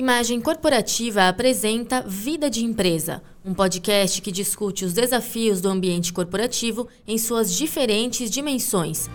Imagem Corporativa apresenta Vida de Empresa, um podcast que discute os desafios do ambiente corporativo em suas diferentes dimensões.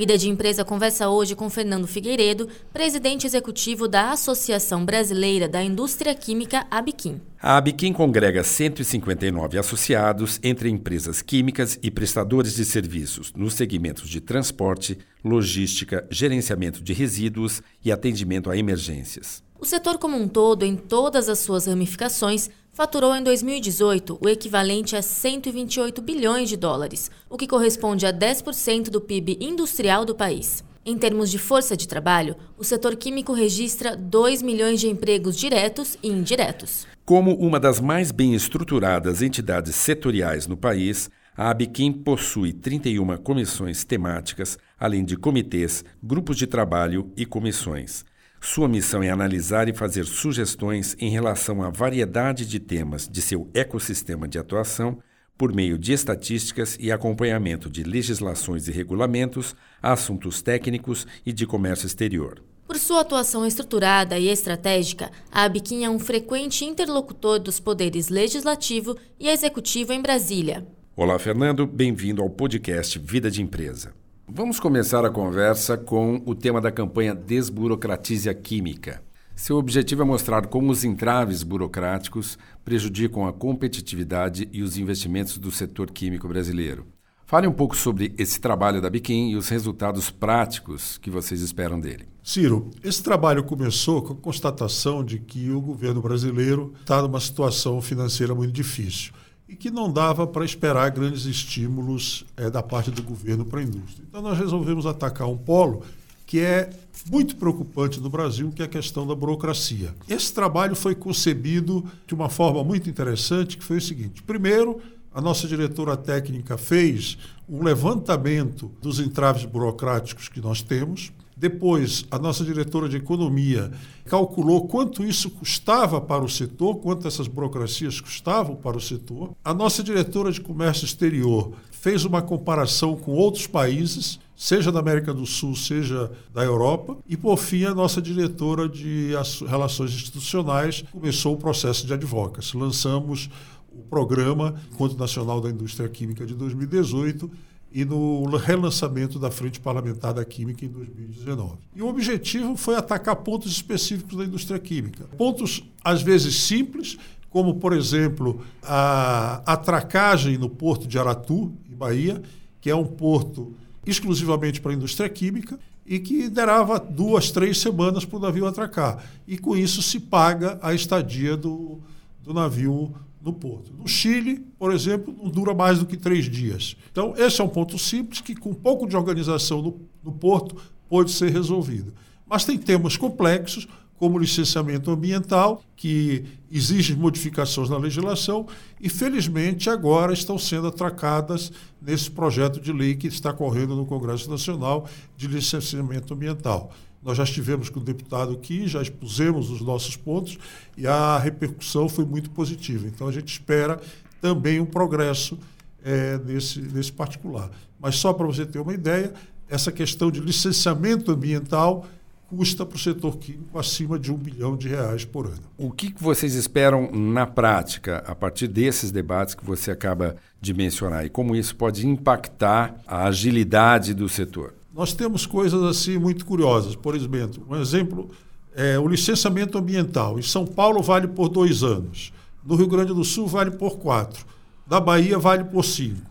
Vida de Empresa conversa hoje com Fernando Figueiredo, presidente executivo da Associação Brasileira da Indústria Química, ABQIM. A ABQIM congrega 159 associados entre empresas químicas e prestadores de serviços nos segmentos de transporte, logística, gerenciamento de resíduos e atendimento a emergências. O setor como um todo, em todas as suas ramificações, faturou em 2018 o equivalente a 128 bilhões de dólares, o que corresponde a 10% do PIB industrial do país. Em termos de força de trabalho, o setor químico registra 2 milhões de empregos diretos e indiretos. Como uma das mais bem estruturadas entidades setoriais no país, a ABQIM possui 31 comissões temáticas, além de comitês, grupos de trabalho e comissões. Sua missão é analisar e fazer sugestões em relação à variedade de temas de seu ecossistema de atuação por meio de estatísticas e acompanhamento de legislações e regulamentos, assuntos técnicos e de comércio exterior. Por sua atuação estruturada e estratégica, a ABQIM é um frequente interlocutor dos poderes legislativo e executivo em Brasília. Olá, Fernando, bem-vindo ao podcast Vida de Empresa. Vamos começar a conversa com o tema da campanha Desburocratize a Química. Seu objetivo é mostrar como os entraves burocráticos prejudicam a competitividade e os investimentos do setor químico brasileiro. Fale um pouco sobre esse trabalho da Biquim e os resultados práticos que vocês esperam dele. Ciro, esse trabalho começou com a constatação de que o governo brasileiro está numa situação financeira muito difícil e que não dava para esperar grandes estímulos é, da parte do governo para a indústria. Então nós resolvemos atacar um polo que é muito preocupante no Brasil, que é a questão da burocracia. Esse trabalho foi concebido de uma forma muito interessante, que foi o seguinte: primeiro, a nossa diretora técnica fez um levantamento dos entraves burocráticos que nós temos, depois, a nossa diretora de economia calculou quanto isso custava para o setor, quanto essas burocracias custavam para o setor. A nossa diretora de comércio exterior fez uma comparação com outros países, seja da América do Sul, seja da Europa. E, por fim, a nossa diretora de relações institucionais começou o processo de advocacy. Lançamos o programa Encontro Nacional da Indústria Química de 2018 e no relançamento da Frente Parlamentar da Química em 2019. E o objetivo foi atacar pontos específicos da indústria química. Pontos, às vezes, simples, como, por exemplo, a atracagem no porto de Aratu, em Bahia, que é um porto exclusivamente para a indústria química e que derava duas, três semanas para o navio atracar. E com isso se paga a estadia do, do navio no porto. No Chile, por exemplo, não dura mais do que três dias. Então, esse é um ponto simples que, com um pouco de organização no, no porto, pode ser resolvido. Mas tem temas complexos, como licenciamento ambiental, que exige modificações na legislação, e felizmente agora estão sendo atracadas nesse projeto de lei que está correndo no Congresso Nacional de licenciamento ambiental. Nós já estivemos com o deputado aqui, já expusemos os nossos pontos e a repercussão foi muito positiva. Então a gente espera também um progresso é, nesse, nesse particular. Mas só para você ter uma ideia, essa questão de licenciamento ambiental custa para o setor químico acima de um bilhão de reais por ano. O que vocês esperam na prática, a partir desses debates que você acaba de mencionar, e como isso pode impactar a agilidade do setor? Nós temos coisas assim muito curiosas. Por exemplo, um exemplo é o licenciamento ambiental. Em São Paulo vale por dois anos. No Rio Grande do Sul vale por quatro. Da Bahia vale por cinco.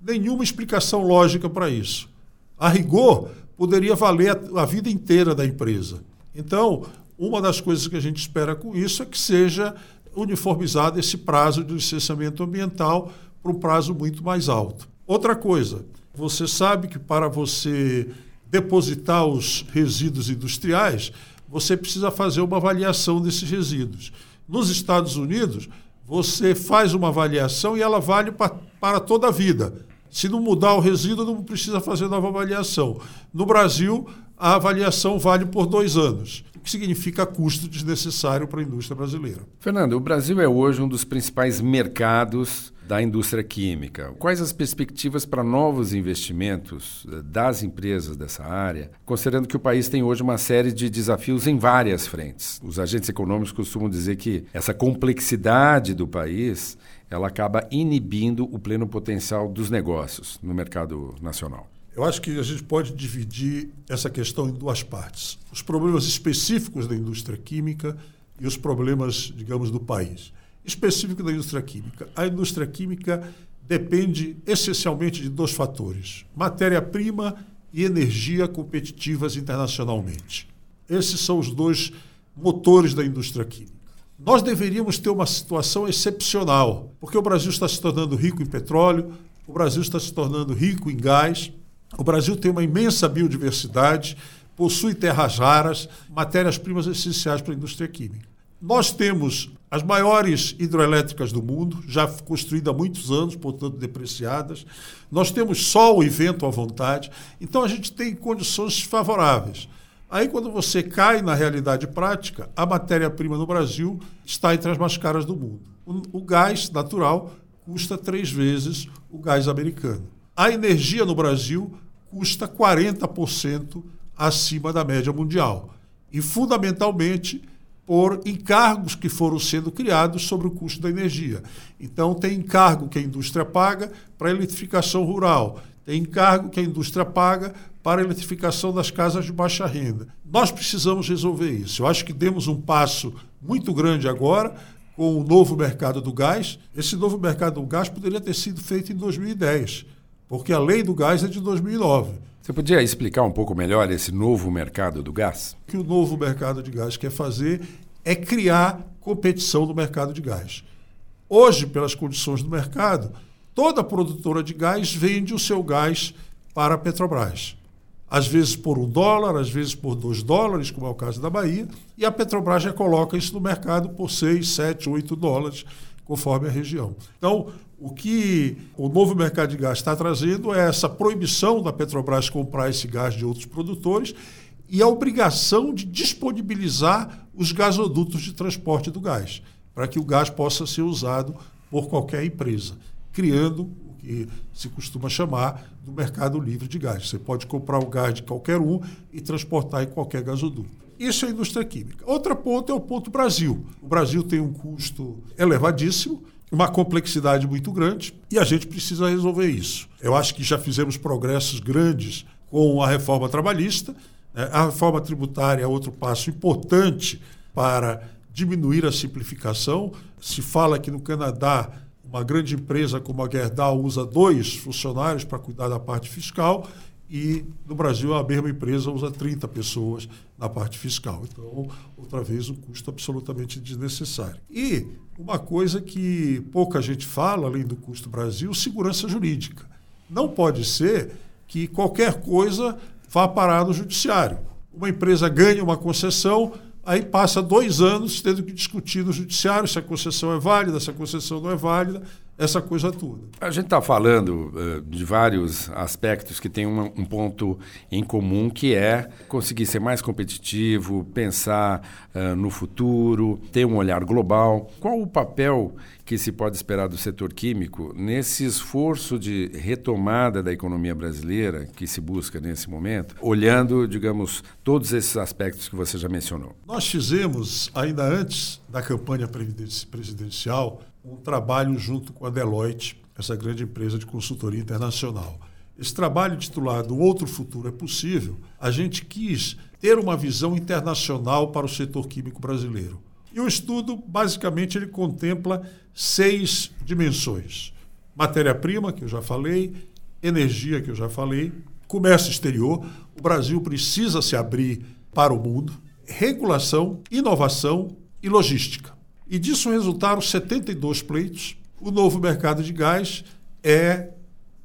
Nenhuma explicação lógica para isso. A rigor, poderia valer a, a vida inteira da empresa. Então, uma das coisas que a gente espera com isso é que seja uniformizado esse prazo de licenciamento ambiental para um prazo muito mais alto. Outra coisa, você sabe que para você depositar os resíduos industriais, você precisa fazer uma avaliação desses resíduos. Nos Estados Unidos, você faz uma avaliação e ela vale para, para toda a vida. Se não mudar o resíduo, não precisa fazer nova avaliação. No Brasil, a avaliação vale por dois anos, o que significa custo desnecessário para a indústria brasileira. Fernando, o Brasil é hoje um dos principais mercados da indústria química. Quais as perspectivas para novos investimentos eh, das empresas dessa área, considerando que o país tem hoje uma série de desafios em várias frentes? Os agentes econômicos costumam dizer que essa complexidade do país ela acaba inibindo o pleno potencial dos negócios no mercado nacional. Eu acho que a gente pode dividir essa questão em duas partes: os problemas específicos da indústria química e os problemas, digamos, do país. Específico da indústria química. A indústria química depende essencialmente de dois fatores: matéria-prima e energia competitivas internacionalmente. Esses são os dois motores da indústria química. Nós deveríamos ter uma situação excepcional, porque o Brasil está se tornando rico em petróleo, o Brasil está se tornando rico em gás, o Brasil tem uma imensa biodiversidade, possui terras raras, matérias-primas essenciais para a indústria química. Nós temos as maiores hidroelétricas do mundo, já construídas há muitos anos, portanto depreciadas. Nós temos sol e vento à vontade, então a gente tem condições favoráveis. Aí, quando você cai na realidade prática, a matéria-prima no Brasil está entre as mais caras do mundo. O gás natural custa três vezes o gás americano. A energia no Brasil custa 40% acima da média mundial. E, fundamentalmente, por encargos que foram sendo criados sobre o custo da energia. Então, tem encargo que a indústria paga para a eletrificação rural, tem encargo que a indústria paga para a eletrificação das casas de baixa renda. Nós precisamos resolver isso. Eu acho que demos um passo muito grande agora com o novo mercado do gás. Esse novo mercado do gás poderia ter sido feito em 2010 porque a lei do gás é de 2009. Você podia explicar um pouco melhor esse novo mercado do gás? O que o novo mercado de gás quer fazer é criar competição no mercado de gás. Hoje, pelas condições do mercado, toda produtora de gás vende o seu gás para a Petrobras. Às vezes por um dólar, às vezes por dois dólares, como é o caso da Bahia, e a Petrobras já coloca isso no mercado por seis, sete, oito dólares, conforme a região. Então, o que o novo mercado de gás está trazendo é essa proibição da Petrobras comprar esse gás de outros produtores e a obrigação de disponibilizar os gasodutos de transporte do gás, para que o gás possa ser usado por qualquer empresa, criando o que se costuma chamar do mercado livre de gás. Você pode comprar o gás de qualquer um e transportar em qualquer gasoduto. Isso é a indústria química. Outra ponto é o ponto Brasil. O Brasil tem um custo elevadíssimo uma complexidade muito grande e a gente precisa resolver isso. Eu acho que já fizemos progressos grandes com a reforma trabalhista. Né? A reforma tributária é outro passo importante para diminuir a simplificação. Se fala que no Canadá uma grande empresa como a Gerdau usa dois funcionários para cuidar da parte fiscal e no Brasil a mesma empresa usa 30 pessoas na parte fiscal. Então, outra vez, um custo absolutamente desnecessário. E uma coisa que pouca gente fala, além do custo Brasil, segurança jurídica. Não pode ser que qualquer coisa vá parar no judiciário. Uma empresa ganha uma concessão, aí passa dois anos tendo que discutir no judiciário se a concessão é válida, se a concessão não é válida, essa coisa toda. A gente está falando uh, de vários aspectos que têm um, um, ponto em comum, que é conseguir ser mais competitivo, pensar uh, no futuro, ter um olhar global. Qual o papel que se pode esperar do setor químico nesse esforço de retomada da economia brasileira que se busca nesse momento, olhando, digamos, todos esses aspectos que você já mencionou? Nós fizemos, ainda antes da campanha presidencial, um trabalho junto com a Deloitte, essa grande empresa de consultoria internacional. Esse trabalho titulado Outro Futuro é Possível, a gente quis ter uma visão internacional para o setor químico brasileiro. E o estudo, basicamente, ele contempla seis dimensões: matéria-prima, que eu já falei, energia, que eu já falei, comércio exterior. O Brasil precisa se abrir para o mundo, regulação, inovação e logística. E disso resultaram 72 pleitos. O novo mercado de gás é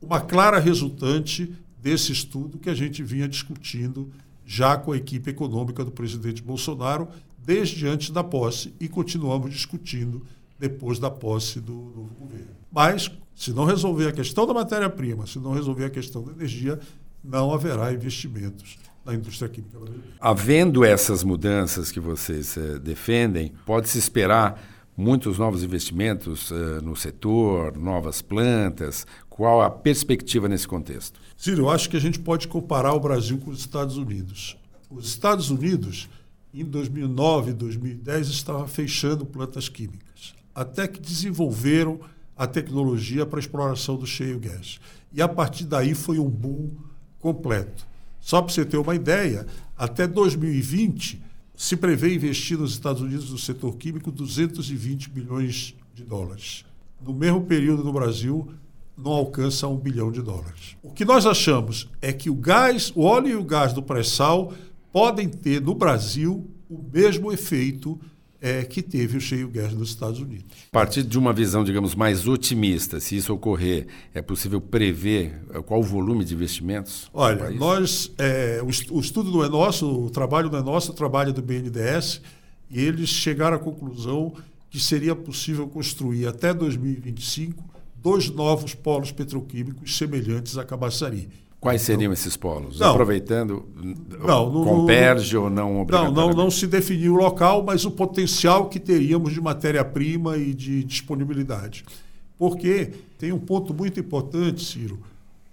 uma clara resultante desse estudo que a gente vinha discutindo já com a equipe econômica do presidente Bolsonaro desde antes da posse e continuamos discutindo depois da posse do novo governo. Mas, se não resolver a questão da matéria-prima, se não resolver a questão da energia, não haverá investimentos na indústria química brasileira. Havendo essas mudanças que vocês eh, defendem, pode-se esperar muitos novos investimentos uh, no setor, novas plantas. Qual a perspectiva nesse contexto? Ciro, eu acho que a gente pode comparar o Brasil com os Estados Unidos. Os Estados Unidos, em 2009 e 2010, estavam fechando plantas químicas, até que desenvolveram a tecnologia para a exploração do shale gas. E a partir daí foi um boom completo. Só para você ter uma ideia, até 2020 se prevê investir nos Estados Unidos no setor químico 220 bilhões de dólares. No mesmo período no Brasil, não alcança um bilhão de dólares. O que nós achamos é que o gás, o óleo e o gás do pré-sal podem ter no Brasil o mesmo efeito é, que teve o cheio gas nos Estados Unidos. A partir de uma visão, digamos, mais otimista, se isso ocorrer, é possível prever é, qual o volume de investimentos? Olha, nós, é, o, o, estudo não é nosso, o trabalho não é nosso, o trabalho é do BNDES, e eles chegaram à conclusão que seria possível construir até 2025 dois novos polos petroquímicos semelhantes a Cabaçari. Quais seriam esses polos? Não, Aproveitando, não, no, converge ou não Não, não, não se definiu o local, mas o potencial que teríamos de matéria-prima e de disponibilidade. Porque tem um ponto muito importante, Ciro.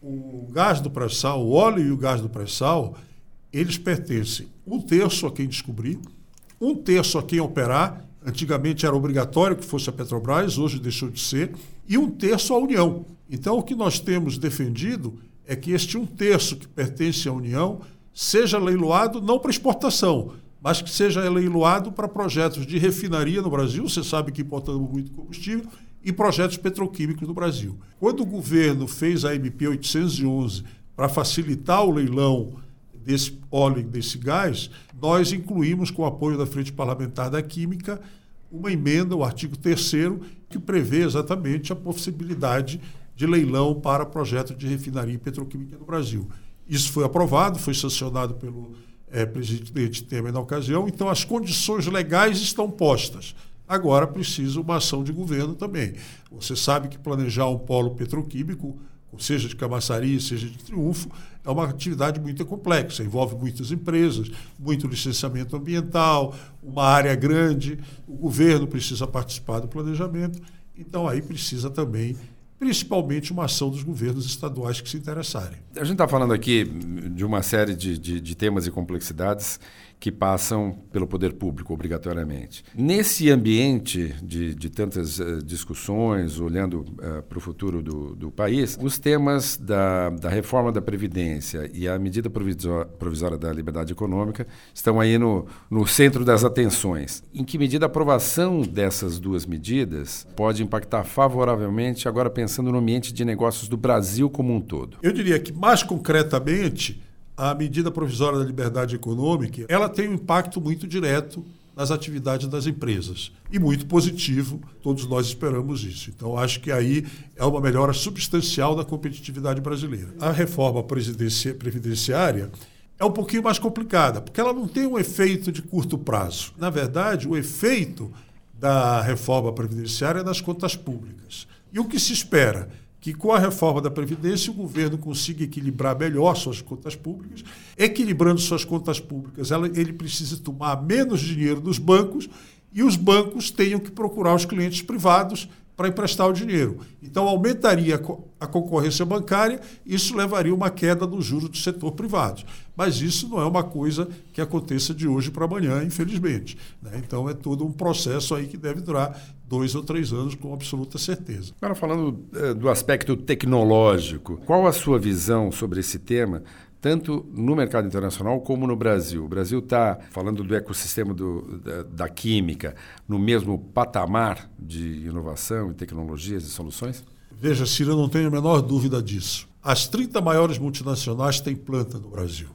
O gás do pré-sal, o óleo e o gás do pré-sal, eles pertencem um terço a quem descobrir, um terço a quem operar, antigamente era obrigatório que fosse a Petrobras, hoje deixou de ser, e um terço à União. Então, o que nós temos defendido é que este um terço que pertence à União seja leiloado não para exportação, mas que seja leiloado para projetos de refinaria no Brasil. Você sabe que importamos muito combustível e projetos petroquímicos no Brasil. Quando o governo fez a MP 811 para facilitar o leilão desse óleo e desse gás, nós incluímos, com o apoio da Frente Parlamentar da Química, uma emenda, o artigo 3 que prevê exatamente a possibilidade de leilão para projeto de refinaria petroquímica no Brasil. Isso foi aprovado, foi sancionado pelo é, presidente Temer na ocasião, então as condições legais estão postas. Agora precisa uma ação de governo também. Você sabe que planejar um polo petroquímico, seja de Camaçari, seja de Triunfo, é uma atividade muito complexa, envolve muitas empresas, muito licenciamento ambiental, uma área grande, o governo precisa participar do planejamento, então aí precisa também principalmente uma ação dos governos estaduais que se interessarem. A gente está falando aqui de uma série de, de, de temas e complexidades que passam pelo poder público obrigatoriamente. Nesse ambiente de, de tantas uh, discussões, olhando uh, para o futuro do, do, país, os temas da, da, reforma da Previdência e a medida provisória, da liberdade econômica estão aí no, no centro das atenções. Em que medida a aprovação dessas duas medidas pode impactar favoravelmente, agora pensando no ambiente de negócios do Brasil como um todo? Eu diria que, mais concretamente, a medida provisória da liberdade econômica, ela tem um impacto muito direto nas atividades das empresas e muito positivo, todos nós esperamos isso. Então acho que aí é uma melhora substancial da competitividade brasileira. A reforma previdenciária é um pouquinho mais complicada, porque ela não tem um efeito de curto prazo. Na verdade, o efeito da reforma previdenciária é nas contas públicas. E o que se espera? Que com a reforma da Previdência o governo consiga equilibrar melhor suas contas públicas. Equilibrando suas contas públicas, ela, ele precisa tomar menos dinheiro dos bancos e os bancos tenham que procurar os clientes privados para emprestar o dinheiro. Então, aumentaria a concorrência bancária, isso levaria a uma queda dos juros do setor privado. Mas isso não é uma coisa que aconteça de hoje para amanhã, infelizmente. Né? Então, é todo um processo aí que deve durar dois ou três anos, com absoluta certeza. Agora, falando eh, do aspecto tecnológico, qual a sua visão sobre esse tema? Tanto no mercado internacional como no Brasil. O Brasil está, falando do ecossistema do, da, da, química, no mesmo patamar de inovação e tecnologias e soluções? Veja, Ciro, eu não tenho a menor dúvida disso. As 30 maiores multinacionais têm planta no Brasil.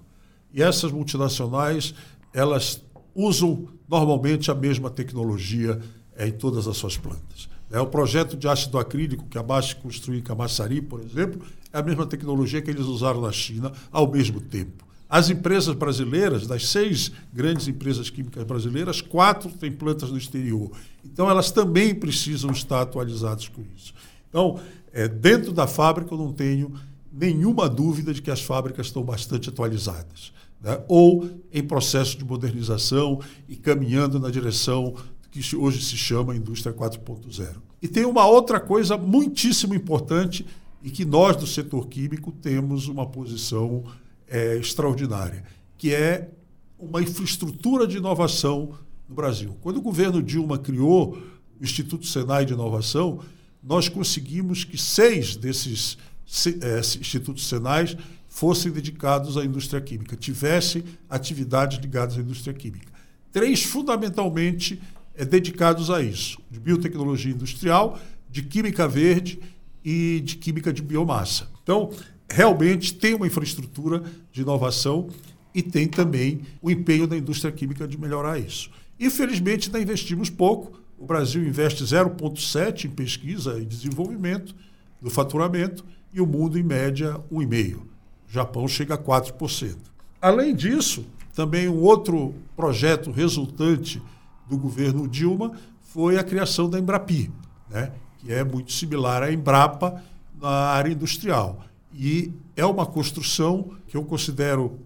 E essas multinacionais, elas usam normalmente a mesma tecnologia em todas as suas plantas. É, o projeto de ácido acrílico que a Basf construiu em Camaçari, por exemplo, é a mesma tecnologia que eles usaram na China ao mesmo tempo. As empresas brasileiras, das seis grandes empresas químicas brasileiras, quatro têm plantas no exterior. Então, elas também precisam estar atualizadas com isso. Então, é, dentro da fábrica, eu não tenho nenhuma dúvida de que as fábricas estão bastante atualizadas. Né? Ou em processo de modernização e caminhando na direção que hoje se chama indústria 4.0. E tem uma outra coisa muitíssimo importante e que nós do setor químico temos uma posição é, extraordinária, que é uma infraestrutura de inovação no Brasil. Quando o governo Dilma criou o Instituto Senai de Inovação, nós conseguimos que seis desses é, institutos Senais fossem dedicados à indústria química, tivessem atividades ligadas à indústria química. Três, fundamentalmente, é, dedicados a isso: de biotecnologia industrial, de química verde e de química de biomassa. Então, realmente tem uma infraestrutura de inovação e tem também o empenho da indústria química de melhorar isso. Infelizmente, ainda investimos pouco. O Brasil investe 0,7% em pesquisa e desenvolvimento do faturamento e o mundo, em média, 1,5%. O Japão chega a 4%. Além disso, também um outro projeto resultante do governo Dilma foi a criação da Embrapi, né? que é muito similar à Embrapa na área industrial. E é uma construção que eu considero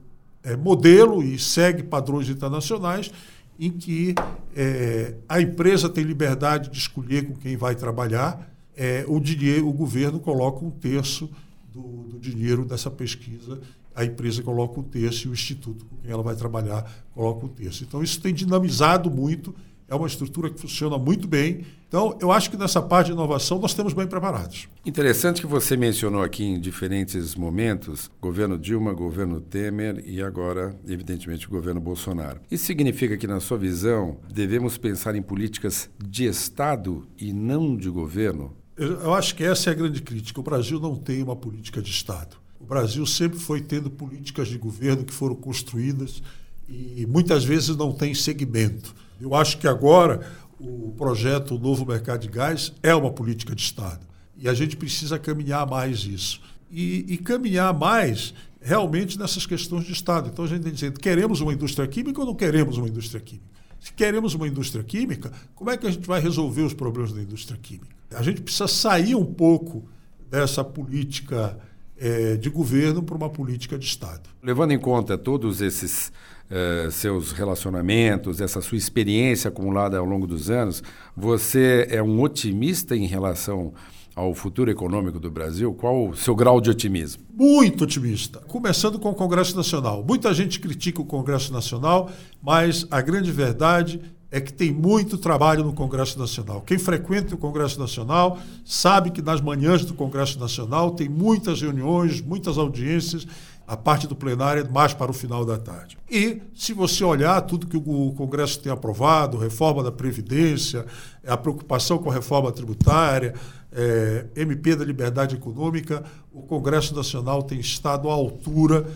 é, modelo e segue padrões internacionais, em que é, a empresa tem liberdade de escolher com quem vai trabalhar, é, o, dinheiro, o governo coloca um terço do, do dinheiro dessa pesquisa a empresa coloca um terço e o instituto com quem ela vai trabalhar coloca um terço. Então, isso tem dinamizado muito, é uma estrutura que funciona muito bem. Então, eu acho que nessa parte de inovação nós estamos bem preparados. Interessante que você mencionou aqui em diferentes momentos, governo Dilma, governo Temer e agora, evidentemente, o governo Bolsonaro. Isso significa que, na sua visão, devemos pensar em políticas de Estado e não de governo? Eu acho que essa é a grande crítica. O Brasil não tem uma política de Estado. Brasil sempre foi tendo políticas de governo que foram construídas e muitas vezes não tem segmento. Eu acho que agora o projeto Novo Mercado de Gás é uma política de Estado e a gente precisa caminhar mais isso. E, e caminhar mais realmente nessas questões de Estado. Então a gente tem que dizer, queremos uma indústria química ou não queremos uma indústria química? Se queremos uma indústria química, como é que a gente vai resolver os problemas da indústria química? A gente precisa sair um pouco dessa política é, de governo para uma política de Estado. Levando em conta todos esses uh, seus relacionamentos, essa sua experiência acumulada ao longo dos anos, você é um otimista em relação ao futuro econômico do Brasil? Qual o seu grau de otimismo? Muito otimista. Começando com o Congresso Nacional. Muita gente critica o Congresso Nacional, mas a grande verdade é que tem muito trabalho no Congresso Nacional. Quem frequenta o Congresso Nacional sabe que nas manhãs do Congresso Nacional tem muitas reuniões, muitas audiências, a parte do plenário é mais para o final da tarde. E, se você olhar tudo que o Congresso tem aprovado, reforma da Previdência, a preocupação com a reforma tributária, é, MP da Liberdade Econômica, o Congresso Nacional tem estado à altura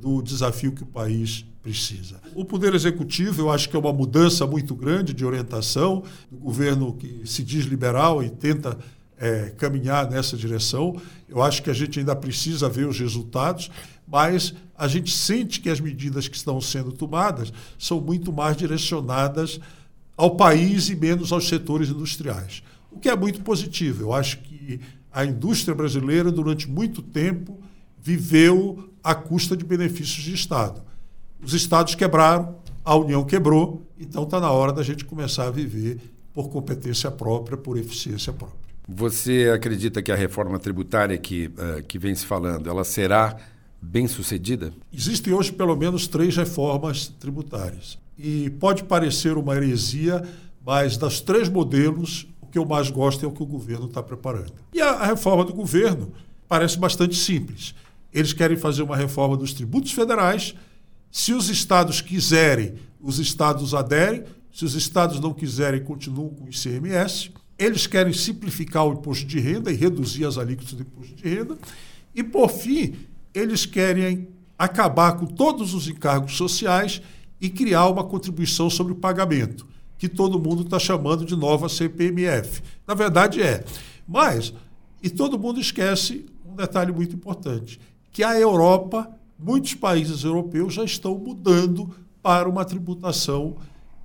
do desafio que o país precisa. O Poder Executivo, eu acho que é uma mudança muito grande de orientação do governo que se diz liberal e tenta é, caminhar nessa direção. Eu acho que a gente ainda precisa ver os resultados, mas a gente sente que as medidas que estão sendo tomadas são muito mais direcionadas ao país e menos aos setores industriais. O que é muito positivo. Eu acho que a indústria brasileira, durante muito tempo, viveu à custa de benefícios de Estado. Os estados quebraram, a União quebrou, então está na hora da gente começar a viver por competência própria, por eficiência própria. Você acredita que a reforma tributária que, uh, que vem se falando, ela será bem sucedida? Existem hoje pelo menos três reformas tributárias. E pode parecer uma heresia, mas das três modelos, o que eu mais gosto é o que o governo está preparando. E a, a reforma do governo parece bastante simples. Eles querem fazer uma reforma dos tributos federais se os estados quiserem, os estados aderem. Se os estados não quiserem, continuam com o ICMS. Eles querem simplificar o imposto de renda e reduzir as alíquotas do imposto de renda. E, por fim, eles querem acabar com todos os encargos sociais e criar uma contribuição sobre o pagamento, que todo mundo está chamando de nova CPMF. Na verdade, é. Mas, e todo mundo esquece um detalhe muito importante, que a Europa muitos países europeus já estão mudando para uma tributação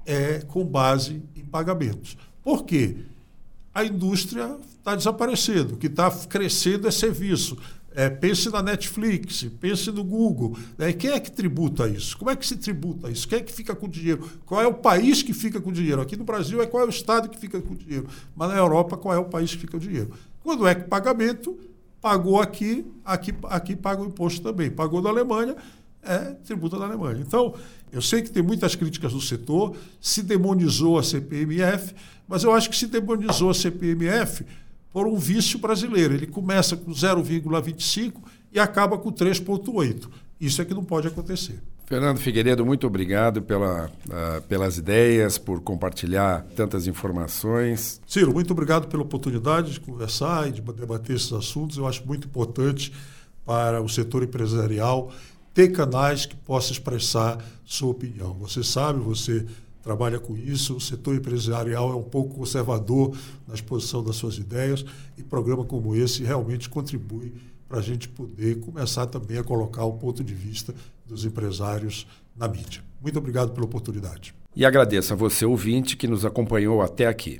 é, com base em pagamentos. Por quê? A indústria está desaparecendo, o que está crescendo é serviço. É, pense na Netflix, pense no Google. Né? Quem é que tributa isso? Como é que se tributa isso? Quem é que fica com o dinheiro? Qual é o país que fica com o dinheiro? Aqui no Brasil é qual é o estado que fica com o dinheiro. Mas na Europa, qual é o país que fica com o dinheiro? Quando é que pagamento, pagou aqui, aqui, aqui paga o imposto também. Pagou na Alemanha, é tributa na Alemanha. Então, eu sei que tem muitas críticas do setor, se demonizou a CPMF, mas eu acho que se demonizou a CPMF por um vício brasileiro. Ele começa com 0,25 e acaba com 3,8. Isso é que não pode acontecer. Fernando Figueiredo, muito obrigado pela, uh, pelas ideias, por compartilhar tantas informações. Ciro, muito obrigado pela oportunidade de conversar e de debater esses assuntos. Eu acho muito importante para o setor empresarial ter canais que possam expressar sua opinião. Você sabe, você trabalha com isso, o setor empresarial é um pouco conservador na exposição das suas ideias e programa como esse realmente contribui para a gente poder começar também a colocar o ponto de vista dos empresários na mídia. Muito obrigado pela oportunidade. E agradeço a você, ouvinte, que nos acompanhou até aqui.